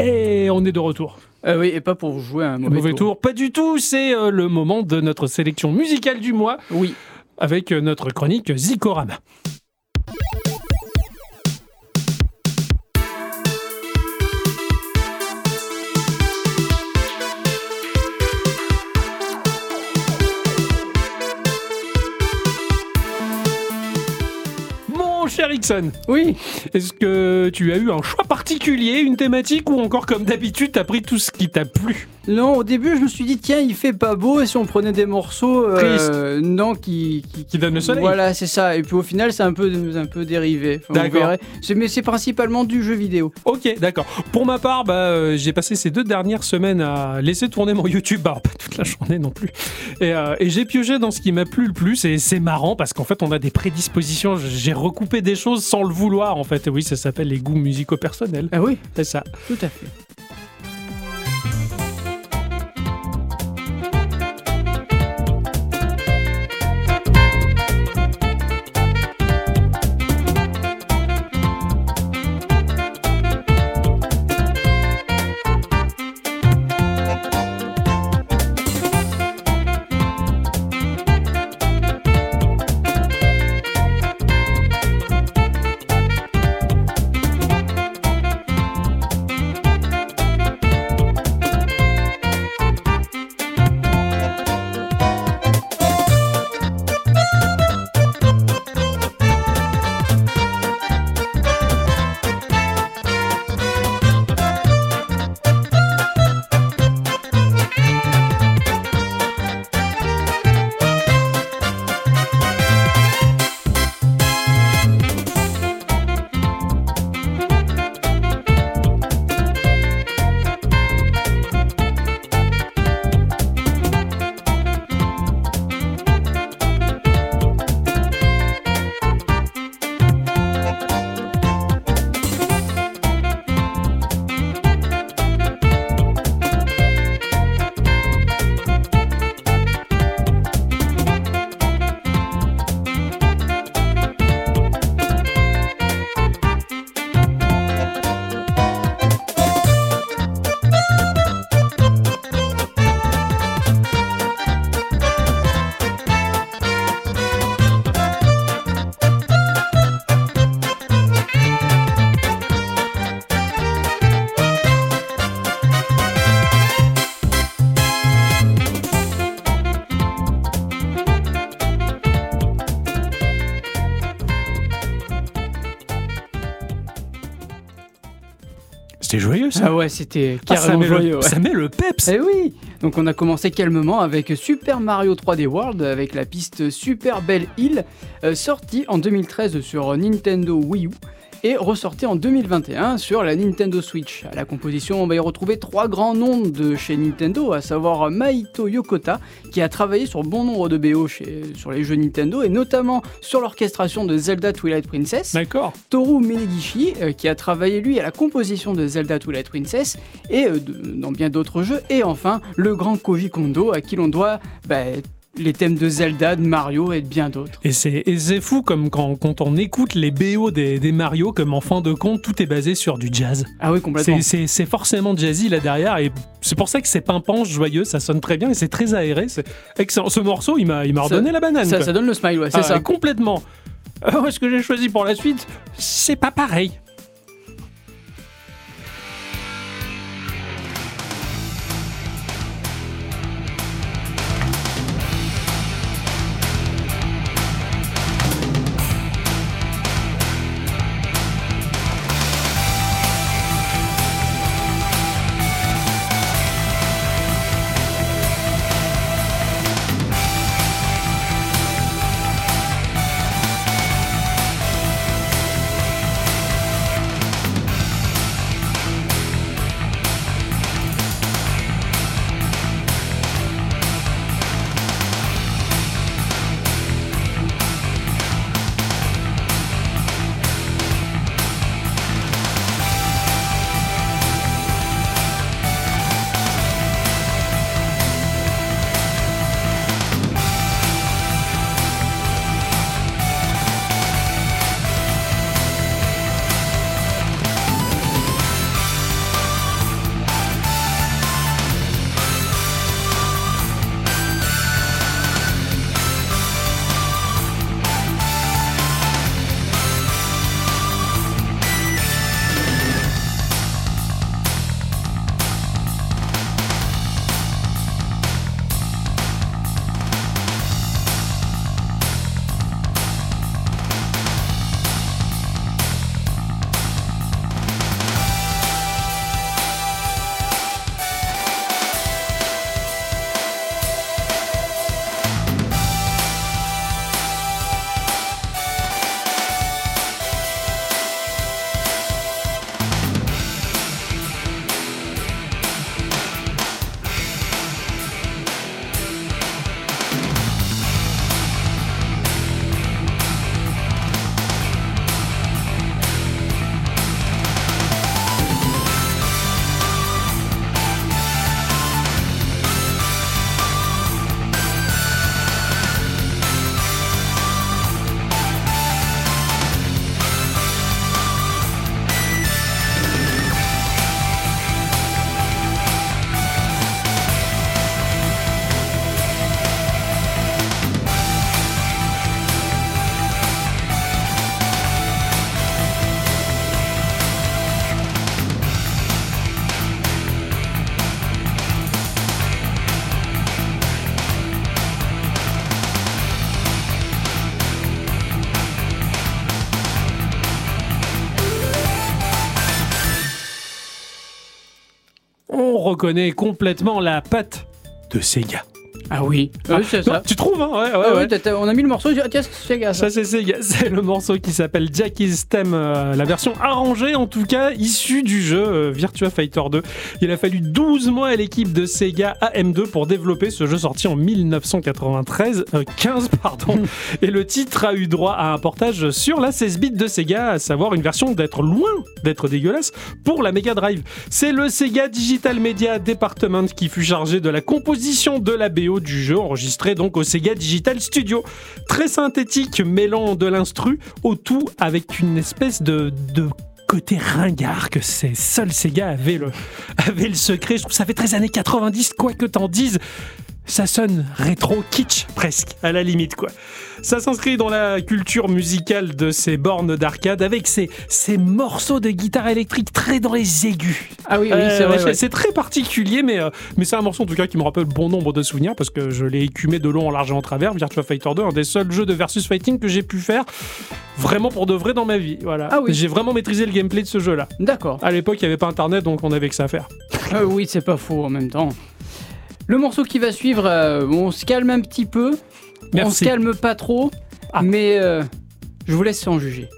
Et on est de retour. Euh, oui, et pas pour jouer un mauvais, Mauvais tour. Pas du tout, c'est euh, le moment de notre sélection musicale du mois Oui. avec euh, notre chronique Zikorama. Oui. est-ce que tu as eu un choix particulier, une thématique ou encore comme d'habitude t'as pris tout ce qui t'a plu? Non, au début, je me suis dit, tiens, il fait pas beau, et si on prenait des morceaux. euh, non, qui. qui, Qui donne le soleil Voilà, c'est ça. Et puis au final, c'est un peu, un peu dérivé. Enfin, D'accord. Mais c'est principalement du jeu vidéo. Ok, d'accord. Pour ma part, bah, euh, j'ai passé ces deux dernières semaines à laisser tourner mon YouTube, pas toute la journée non plus. Et, euh, et j'ai pioché dans ce qui m'a plu le plus, et c'est marrant parce qu'en fait, on a des prédispositions. J'ai recoupé des choses sans le vouloir, en fait. Et oui, ça s'appelle les goûts musicaux personnels. Ah oui, C'est ça. tout à fait. C'était joyeux, ça. Ah ouais, c'était Ah, ça, carrément joyeux. le, ouais. ça met le peps. Eh oui Donc on a commencé calmement avec Super Mario 3D World avec la piste Super Belle Hill, euh, sortie en 2013 sur Nintendo Wii U et ressortie en 2021 sur la Nintendo Switch. À la composition, on va y retrouver trois grands noms de chez Nintendo, à savoir Maito Yokota, qui a travaillé sur bon nombre de BO chez- sur les jeux Nintendo et notamment sur l'orchestration de Zelda Twilight Princess. D'accord. Toru Menegishi, euh, qui a travaillé lui à la composition de Zelda Twilight Princess et euh, de- dans bien d'autres jeux. Et enfin, le grand Koji Kondo, à qui l'on doit bah, les thèmes de Zelda, de Mario et de bien d'autres. Et c'est et c'est fou comme quand, quand on écoute les BO des, des Mario, comme en fin de compte, tout est basé sur du jazz. Ah oui, complètement. C'est- forcément jazzy là derrière et c'est pour ça que c'est pimpant, joyeux, ça sonne très bien et c'est très aéré. Excellent. Ce morceau, il m'a redonné la banane. Ça, donne le smile, ouais, c'est Ah, ça. Complètement. Alors, ce que j'ai choisi pour la suite, c'est pas pareil. Reconnaît complètement la patte de Sega. Ah oui, Ah, c'est ça. Tu trouves, hein Ouais, ouais, Ah ouais. oui, on a mis le morceau, ah, tiens, c'est Sega, ça. Ça, c'est Sega. C'est le morceau qui s'appelle Jackie's Theme, euh, la version arrangée, en tout cas, issue du jeu euh, Virtua Fighter 2. Il a fallu 12 mois à l'équipe de Sega AM2 pour développer ce jeu sorti en 1993, euh, 15, pardon. Et le titre a eu droit à un portage sur la 16 bits de Sega, à savoir une version d'être loin d'être dégueulasse pour la Mega Drive. C'est le Sega Digital Media Department qui fut chargé de la composition de la BO du jeu, enregistré donc au Sega Digital Studio. Très synthétique, mêlant de l'instru au tout avec une espèce de, de côté ringard que c'est seul Sega avait le, avait le secret. Je trouve ça fait très années 90, quoi que t'en dises. Ça sonne rétro kitsch presque, à la limite quoi. Ça s'inscrit dans la culture musicale de ces bornes d'arcade avec ces, ces morceaux de guitare électrique très dans les aigus. Ah oui, oui, Euh, c'est vrai. ouais. C'est très particulier, mais, euh, mais c'est un morceau en tout cas qui me rappelle bon nombre de souvenirs parce que je l'ai écumé de long en large et en travers. Virtua Fighter 2, un des seuls jeux de versus fighting que j'ai pu faire vraiment pour de vrai dans ma vie. Voilà. Ah oui. J'ai vraiment maîtrisé le gameplay de ce jeu-là. D'accord. À l'époque, il n'y avait pas internet, donc on avait que ça à faire. Euh, oui, c'est pas faux en même temps. Le morceau qui va suivre, euh, on se calme un petit peu. On se Merci. calme pas trop. Ah. Mais euh, je vous laisse en juger.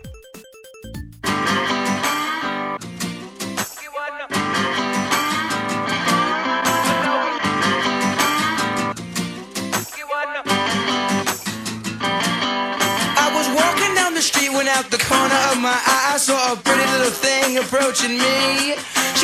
I was walking down the street when out the corner of my eye I saw a pretty little thing approaching me.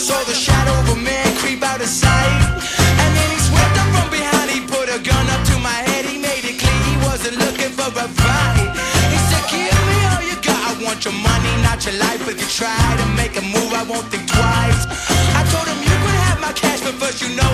Saw the shadow of a man creep out of sight. And then he swept up from behind, he put a gun up to my head, he made it clear he wasn't looking for a fight. He said, Give me all you got, I want your money, not your life. If you try to make a move, I won't think twice. I told him you could have my cash, but first you know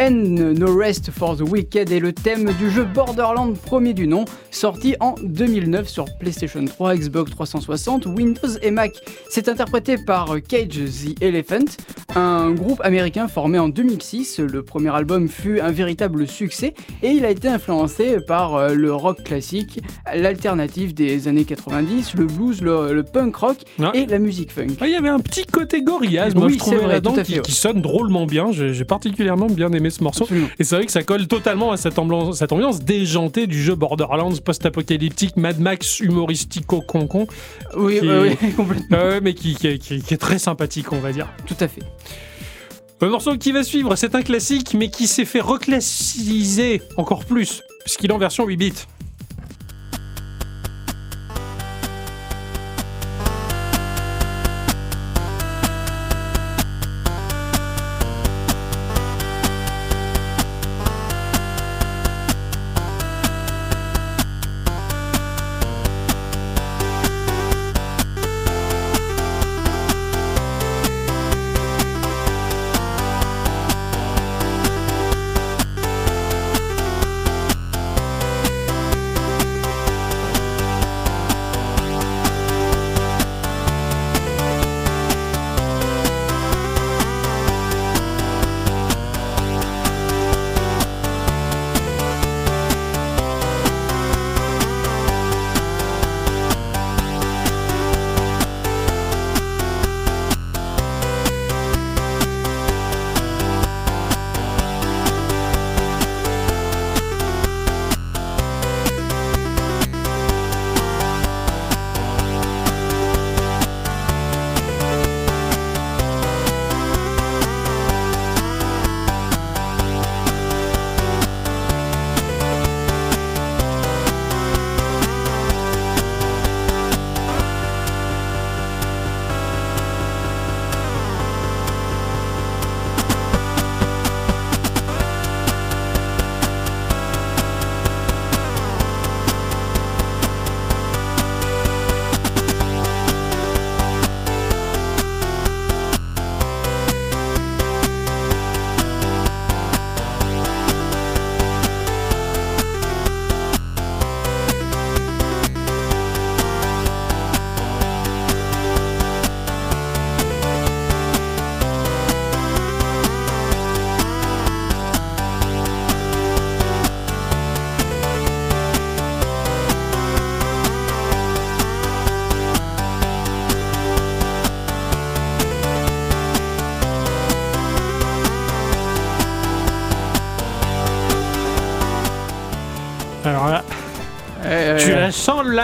N No Rest for the Wicked est le thème du jeu Borderlands premier du nom, sorti en 2009 sur PlayStation 3, Xbox 360, Windows et Mac. C'est interprété par Cage the Elephant, un groupe américain formé en 2006. Le premier album fut un véritable succès et il a été influencé par euh, le rock classique, l'alternative des années 90, le blues, le, le punk rock Ouais. et la musique funk. Ah, Il y avait un petit côté gorillaz, moi je trouvais c'est vrai, là-dedans, tout à qui, fait, ouais. qui sonne drôlement bien. J'ai particulièrement bien aimé ce morceau. Absolument. Et c'est vrai que ça colle totalement à cette ambiance, cette ambiance déjantée du jeu Borderlands post-apocalyptique, Mad Max humoristico-concon, Oui, Qui- oui, oui, complètement. Euh, mais qui est très sympathique, on va dire. Tout à fait. Le morceau qui va suivre, c'est un classique, mais qui s'est fait reclassiser encore plus, puisqu'il est en version 8 bits.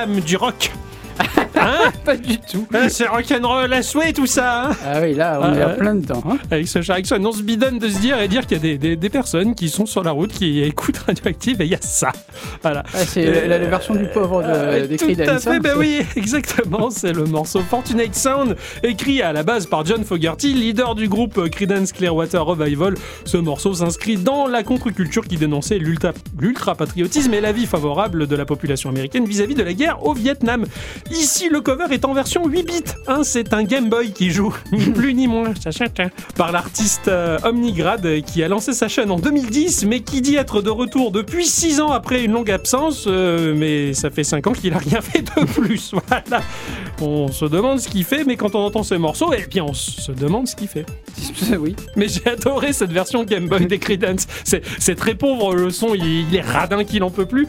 Du rock. Hein? Pas du tout. Ah, C'est rock'n'roll à souhait tout ça hein Ah oui, là, on Ah, est en ouais. plein dedans. hein. avec ce, avec ce annonce bidonne de se dire et dire qu'il y a des, des- des personnes qui sont sur la route, qui écoutent Radioactive et il y a ça. Voilà. Ah, c'est Euh, la, la version du pauvre de, Euh, des tout à fait, ben oui, exactement. C'est le morceau Fortunate Sound, écrit à la base par John Fogerty, leader du groupe Creedence Clearwater Revival. Ce morceau s'inscrit dans la contre-culture qui dénonçait l'ultra- l'ultra-patriotisme et l'avis favorable de la population américaine vis-à-vis de la guerre au Vietnam. Ici, le cover est en version 8 bits. hein, c'est un Game Boy qui joue, ni plus ni moins, par l'artiste euh, Omnigrad euh, qui a lancé sa chaîne en 2010, mais qui dit être de retour depuis 6 ans après une longue absence, euh, mais ça fait 5 ans qu'il a rien fait de plus. Voilà. On se demande ce qu'il fait, mais quand on entend ces morceaux, eh bien on se demande ce qu'il fait. oui. Mais j'ai adoré cette version Game Boy des Creedence. C'est très pauvre, le son il, il est radin qu'il en peut plus,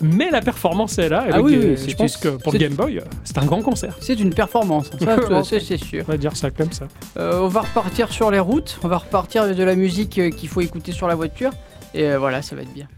mais la performance est là. et Ah le oui, ga- oui, je pense que pour Game Boy, c'est un grand concert. C'est une performance, ça, Vraiment. c'est c'est sûr. On va dire ça comme ça. Euh, on va repartir sur les routes, on va repartir de la musique euh, qu'il faut écouter sur la voiture, et euh, voilà, ça va être bien.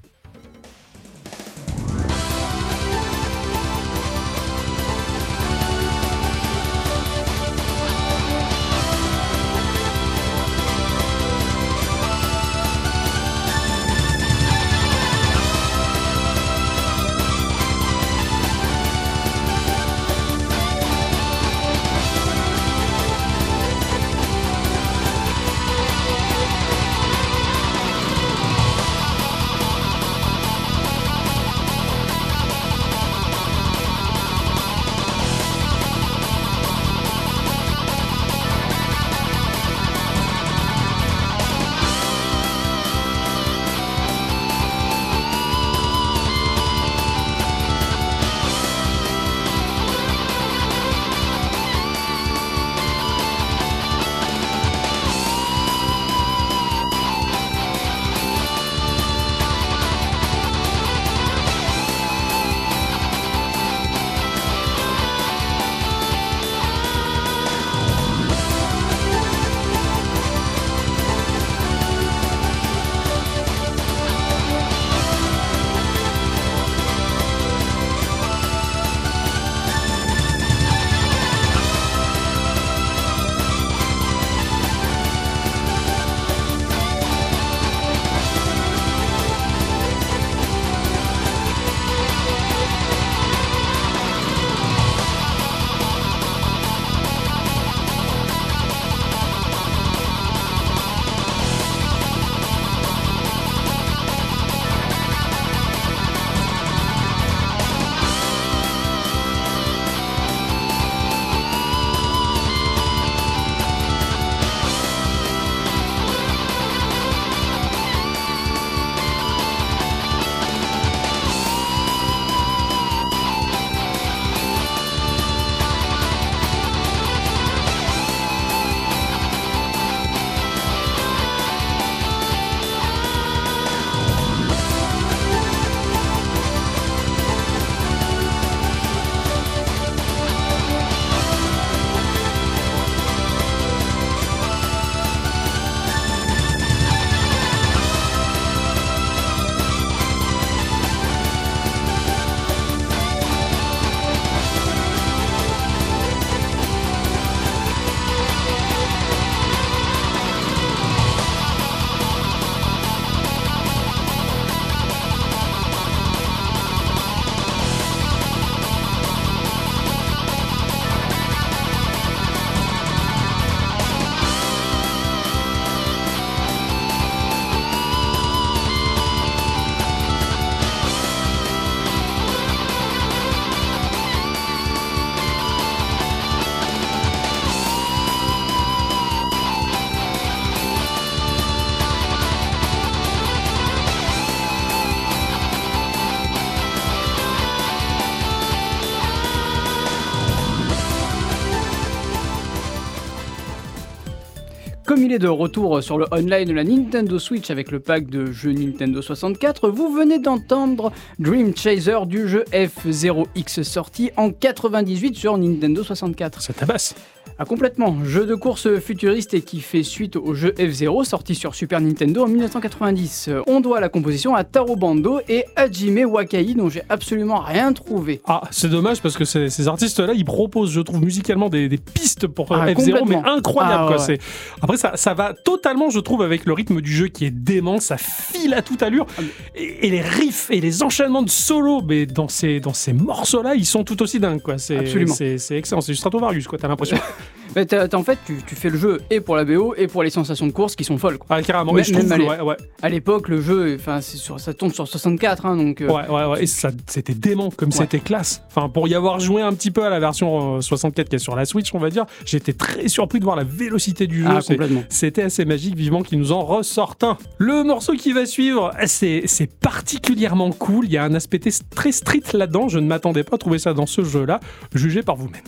Il est de retour sur le online de la Nintendo Switch avec le pack de jeux Nintendo 64, vous venez d'entendre Dream Chaser du jeu F0X sorti en 98 sur Nintendo 64. Ça tabasse. Ah, complètement. Jeu de course futuriste et qui fait suite au jeu F0 sorti sur Super Nintendo en 1990. Euh, On doit la composition à Taro Bando et Hajime Wakai dont j'ai absolument rien trouvé. Ah, c'est dommage parce que ces, ces artistes-là, ils proposent, je trouve, musicalement des, des pistes pour euh, Ah, F0, complètement. mais incroyables. Ah, quoi. ouais. Après, ça, ça va totalement, je trouve, avec le rythme du jeu qui est dément, ça file à toute allure. Ah, Et, et les riffs et les enchaînements de solo, mais dans ces, dans ces morceaux-là, ils sont tout aussi dingues. Quoi. C'est, Absolument. C'est, c'est excellent, c'est du Stratovarius, quoi, t'as l'impression. Mais en fait, tu, tu fais le jeu et pour la BO et pour les sensations de course qui sont folles. quoi. Ah, carrément. Et je trouve, même que- ouais, ouais, À l'époque, le jeu, enfin, ça tourne sur 64, hein, donc. euh, Ouais, ouais, ouais. Et c'était dément, comme c'était classe. Enfin, pour y avoir joué un petit peu à la version euh, 64 qui est sur la Switch, on va dire, j'étais très surpris de voir la vélocité du jeu. ah. C'était assez magique, vivement qu'ils nous en ressortent un. Le morceau qui va suivre, c'est particulièrement cool. Il y a un aspect très street là-dedans. Je ne m'attendais pas à trouver ça dans ce jeu-là. Jugez par vous-même.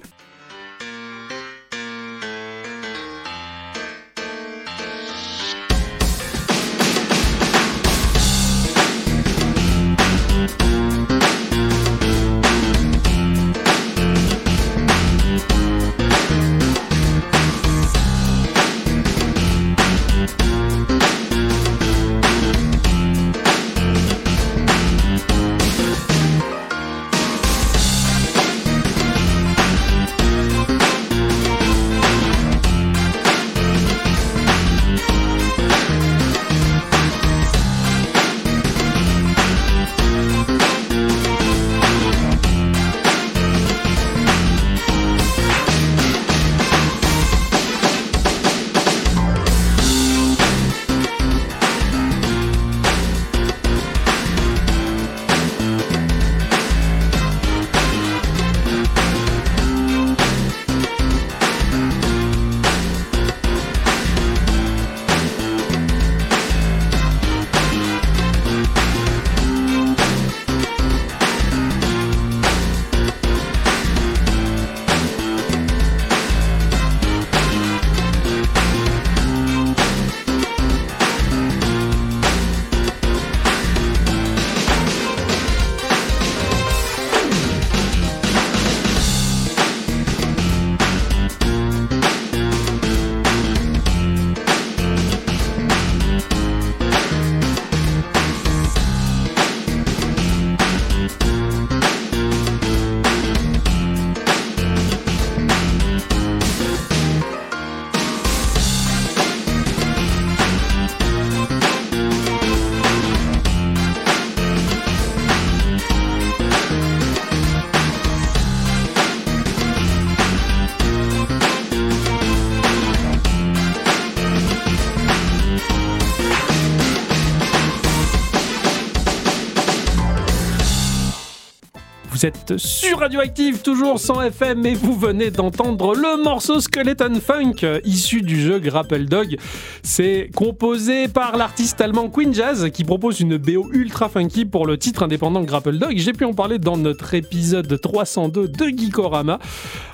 Vous êtes sur Radioactive, toujours sans FM, et vous venez d'entendre le morceau Skeleton Funk, issu du jeu Grapple Dog. C'est composé par l'artiste allemand Queen Jazz, qui propose une BO ultra funky pour le titre indépendant Grapple Dog. J'ai pu en parler dans notre épisode 302 de Geekorama.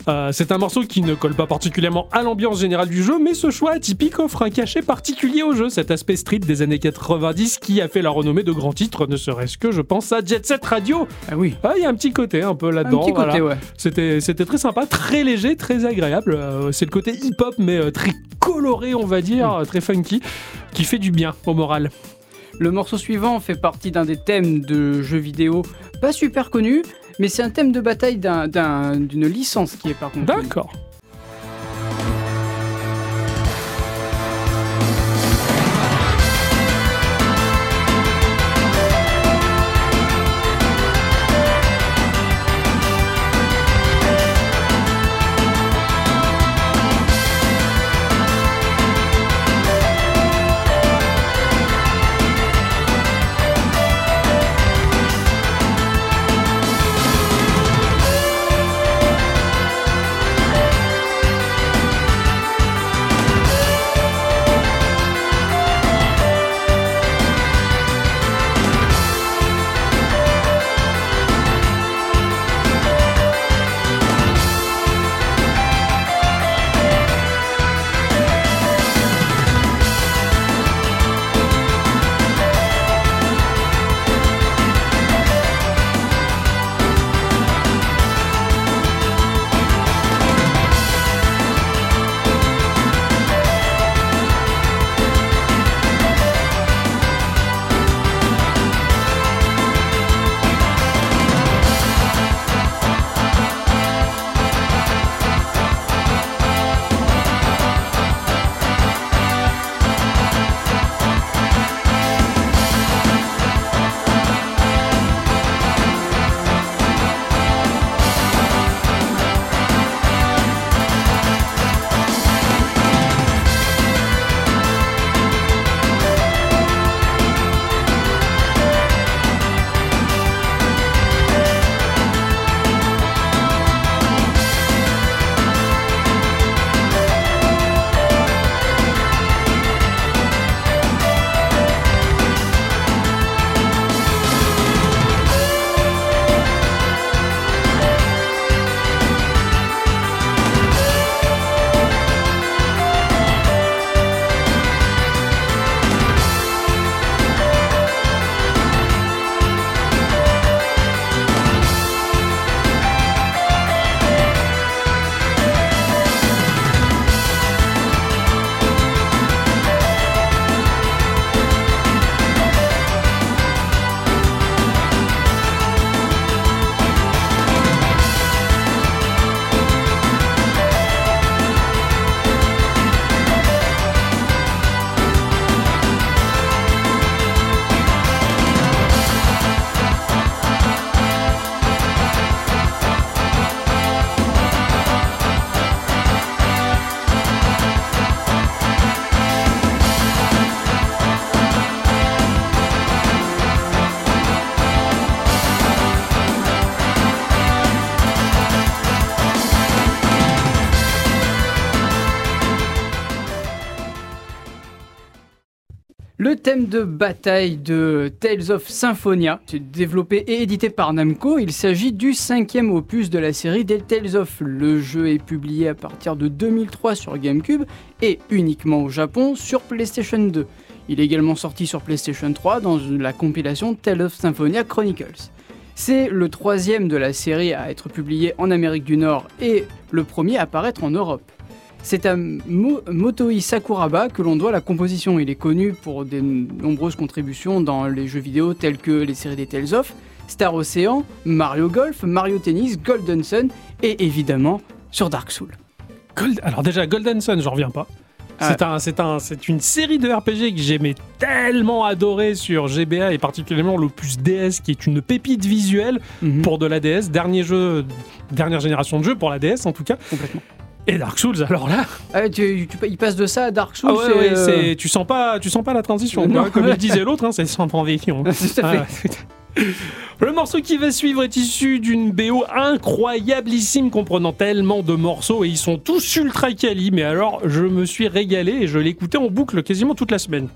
Euh, c'est un morceau qui ne colle pas particulièrement à l'ambiance générale du jeu, mais ce choix atypique offre un cachet particulier au jeu, cet aspect street des années 90 qui a fait la renommée de grands titres, ne serait-ce que je pense à Jet Set Radio. Ah oui. Ah, il y a un petit côté un peu Un là-dedans. petit côté, voilà. ouais. C'était, c'était très sympa, très léger, très agréable. Euh, c'est le côté hip-hop, mais euh, très coloré, on va dire, euh, très funky, qui fait du bien au moral. Le morceau suivant fait partie d'un des thèmes de jeux vidéo pas super connu, mais c'est un thème de bataille d'un- d'un- d'une licence qui est par contre. D'accord. Le thème de bataille de Tales of Symphonia, développé et édité par Namco. Il s'agit du cinquième opus de la série des Tales of. Le jeu est publié à partir de 2003 sur GameCube et uniquement au Japon sur PlayStation 2. Il est également sorti sur PlayStation 3 dans la compilation Tales of Symphonia Chronicles. C'est le troisième de la série à être publié en Amérique du Nord et le premier à apparaître en Europe. C'est à Mo- Motoi Sakuraba que l'on doit la composition. Il est connu pour de nombreuses contributions dans les jeux vidéo tels que les séries des Tales of, Star Ocean, Mario Golf, Mario Tennis, Golden Sun et évidemment sur Dark Souls. Gold- Alors déjà, Golden Sun, j'en reviens pas. Ah. C'est un, c'est un, c'est une série de RPG que j'aimais tellement adorer sur GBA et particulièrement l'opus DS qui est une pépite visuelle Mhm, pour de la DS, dernier jeu, dernière génération de jeux pour la DS en tout cas. complètement. Et Dark Souls, alors là, Ah, tu, tu- il passe de ça à Dark Souls. ah ouais, c'est, ouais, euh, tu sens pas, tu sens pas la transition. Non. Comme il disait l'autre, hein, c'est sans transition. Ah. Le morceau qui va suivre est issu d'une BO incroyablissime comprenant tellement de morceaux et ils sont tous ultra quali. Mais alors, je me suis régalé et je l'écoutais en boucle quasiment toute la semaine.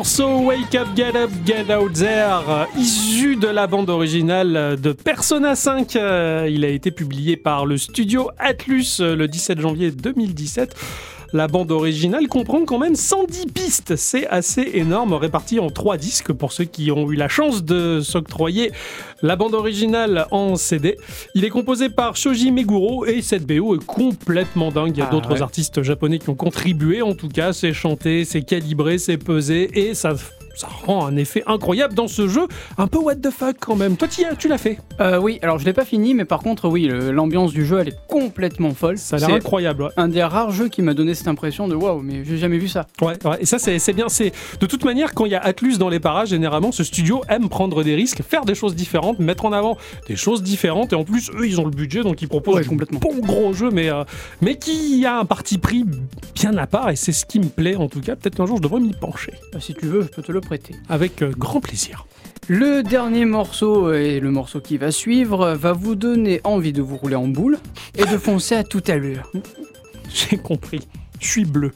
Morceau Wake Up, Get Up, Get Out There, issu de la bande originale de Persona 5. Il a été publié par le studio Atlus le 17 janvier 2017. La bande originale comprend quand même 110 pistes. C'est assez énorme, réparti en trois disques pour ceux qui ont eu la chance de s'octroyer la bande originale en CD. Il est composé par Shoji Meguro et cette BO est complètement dingue. Il y a Ah, d'autres ouais. artistes japonais qui ont contribué. En tout cas, c'est chanté, c'est calibré, c'est pesé et ça. Ça rend un effet incroyable dans ce jeu, un peu what the fuck quand même. Toi, as- tu l'as fait. Euh, oui, alors je l'ai pas fini, mais par contre, oui, l'ambiance du jeu, elle est complètement folle. Ça a l'air incroyable. ouais. un des rares jeux qui m'a donné cette impression de waouh, mais j'ai jamais vu ça. Ouais, ouais, et ça c'est bien. C'est de toute manière quand il y a Atlus dans les parages, généralement ce studio aime prendre des risques, faire des choses différentes, mettre en avant des choses différentes. Et en plus, eux, ils ont le budget, donc ils proposent Ouais, complètement. bon gros jeu, mais euh, mais qui a un parti pris bien à part. Et c'est ce qui me plaît en tout cas. Peut-être qu'un jour je devrais m'y pencher Bah, si tu veux, je peux te le prêter. avec euh, grand plaisir. Le dernier morceau euh, et le morceau qui va suivre euh, va vous donner envie de vous rouler en boule et de foncer à toute allure. J'ai compris. Je suis bleu.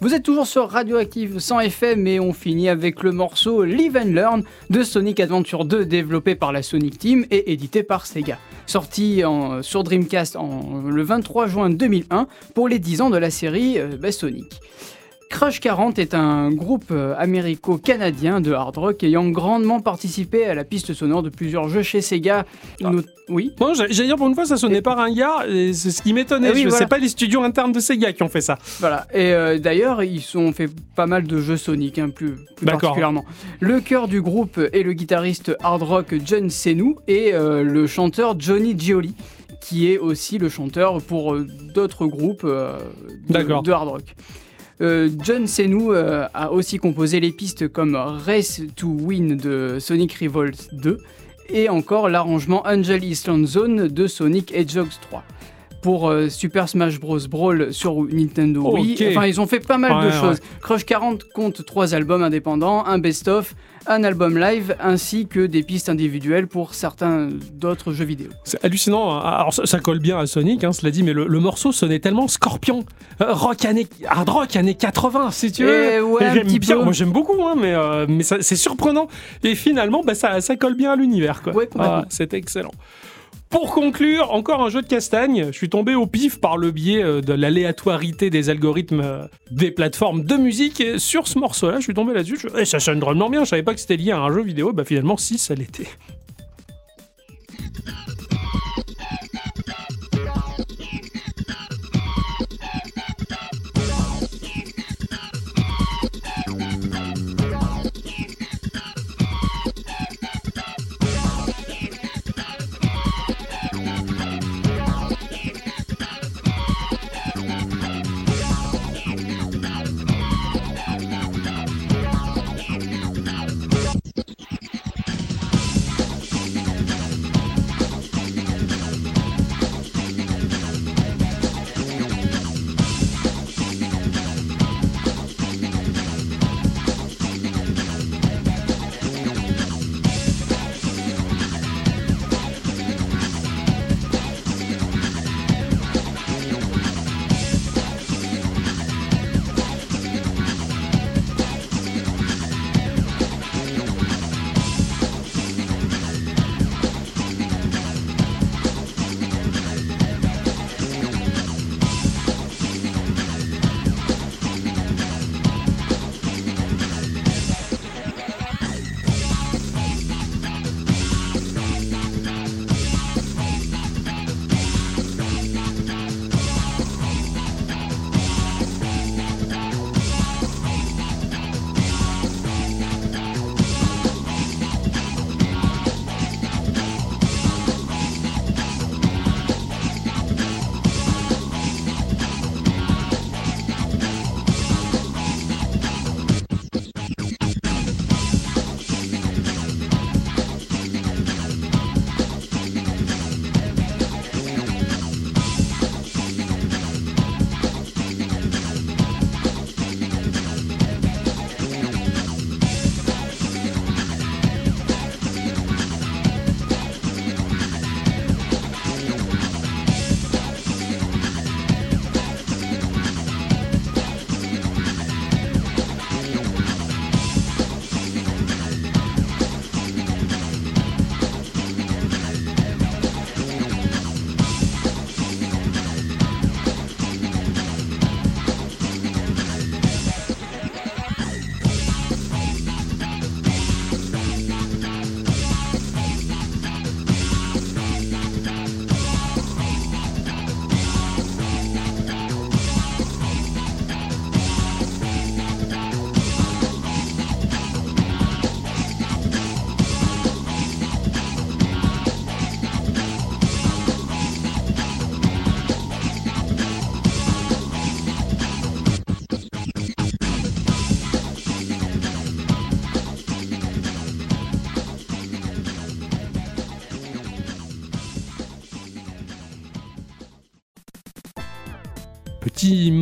Vous êtes toujours sur Radioactive sans effet, mais on finit avec le morceau Live and Learn de Sonic Adventure 2, développé par la Sonic Team et édité par Sega. Sorti sur Dreamcast en, le 23 juin 2001 pour les 10 ans de la série euh, bah, Sonic. Crush 40 est un groupe euh, américo-canadien de hard rock ayant grandement participé à la piste sonore de plusieurs jeux chez Sega. Ah. Not- Oui, Bon, j'ai- j'allais dire pour une fois, ça sonnait pas ringard, et c'est ce qui m'étonnait. Eh oui, Je- voilà. Pas les studios internes de Sega qui ont fait ça. Voilà, et euh, d'ailleurs, ils ont fait pas mal de jeux Sonic, hein, plus, plus particulièrement. Le cœur du groupe est le guitariste hard rock John Senou et euh, le chanteur Johnny Gioli, qui est aussi le chanteur pour d'autres groupes euh, de hard rock. Euh, John Senou euh, a aussi composé les pistes comme Race to Win de Sonic Revolt 2 et encore l'arrangement Angel Island Zone de Sonic Hedgehog 3. Pour euh, Super Smash Bros. Brawl sur Nintendo Wii. Enfin, ils ont fait pas mal de Ouais, choses. Crush 40 compte trois albums indépendants, un best-of, un album live, ainsi que des pistes individuelles pour certains d'autres jeux vidéo. C'est hallucinant. hein. Alors, ça, ça colle bien à Sonic, hein, cela dit, mais le, le morceau sonnait tellement scorpion. Euh, rock années, hard rock années 80, si tu veux. Eh ouais, j'aime bien. peu. Moi, j'aime beaucoup, hein, mais, euh, mais c'est surprenant. Et finalement, bah, ça, ça colle bien à l'univers. quoi. Ouais, complètement. Ah, C'était excellent. Pour conclure, encore un jeu de castagne. Je suis tombé au pif par le biais euh, de l'aléatoire des algorithmes euh, des plateformes de musique. Et sur ce morceau-là, je suis tombé là-dessus. Je... eh, ça sonne drôlement bien. Je savais pas que c'était lié à un jeu vidéo. Bah finalement, si, ça l'était.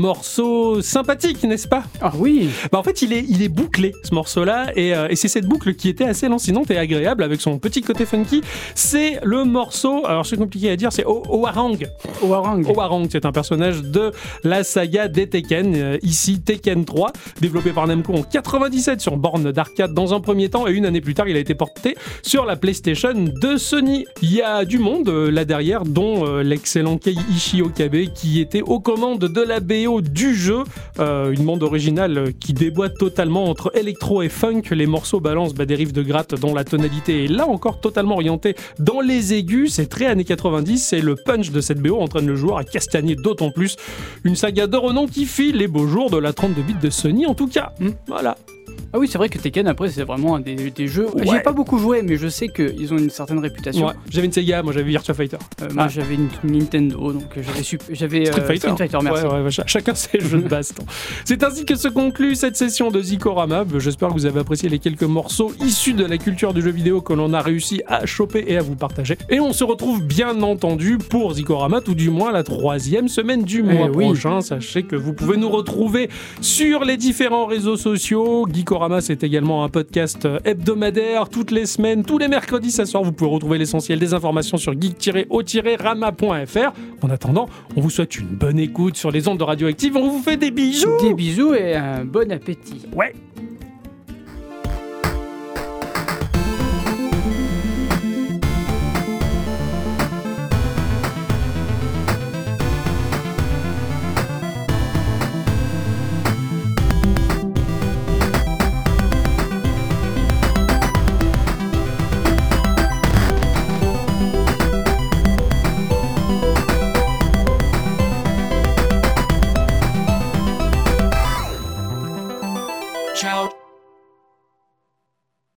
Morceau sympathique, n'est-ce pas? Ah oui bah, En fait, il est, il est bouclé, ce morceau-là, et, euh, et c'est cette boucle qui était assez lancinante et agréable avec son petit côté funky. C'est le morceau, alors c'est compliqué à dire, c'est Owarang. Owarang. Owarang, c'est un personnage de la saga des Tekken, euh, ici Tekken 3, développé par Namco en 97 sur borne d'arcade dans un premier temps, et une année plus tard, il a été porté sur la PlayStation de Sony. Il y a du monde euh, là derrière, dont l'excellent Kei Ishiokabe, qui était aux commandes de la BO du jeu, euh, une bande originale qui déboîte totalement entre électro et funk. Les morceaux balancent bah, des riffs de gratte dont la tonalité est là encore totalement orientée dans les aigus. C'est très années 90 et le punch de cette BO entraîne le joueur à castagner d'autant plus. Une saga de renom qui fit les beaux jours de la 32 bits de Sony en tout cas. Voilà. Ah oui, c'est vrai que Tekken, après, c'est vraiment un des, des jeux. J'y Ouais. ai pas beaucoup joué, mais je sais qu'ils ont une certaine réputation. Ouais. J'avais une Sega, moi j'avais Virtua Fighter. Euh, moi, Ah. j'avais une Nintendo, donc euh, j'avais sup- j'avais Street euh, Fighter. merci. Ouais, ch- chacun ses jeux de baston. C'est ainsi que se conclut cette session de Zikorama. J'espère que vous avez apprécié les quelques morceaux issus de la culture du jeu vidéo que l'on a réussi à choper et à vous partager. Et on se retrouve bien entendu pour Zikorama, tout du moins la troisième semaine du mois oui. prochain. Sachez que vous pouvez nous retrouver sur les différents réseaux sociaux. Geekorama, c'est également un podcast euh, hebdomadaire toutes les semaines, tous les mercredis, ça sort. Vous pouvez retrouver l'essentiel des informations sur geek-o-rama.fr. En attendant, on vous souhaite une bonne écoute sur les ondes de Radioactive. On vous fait des bisous. Des bisous et un bon appétit. Ouais.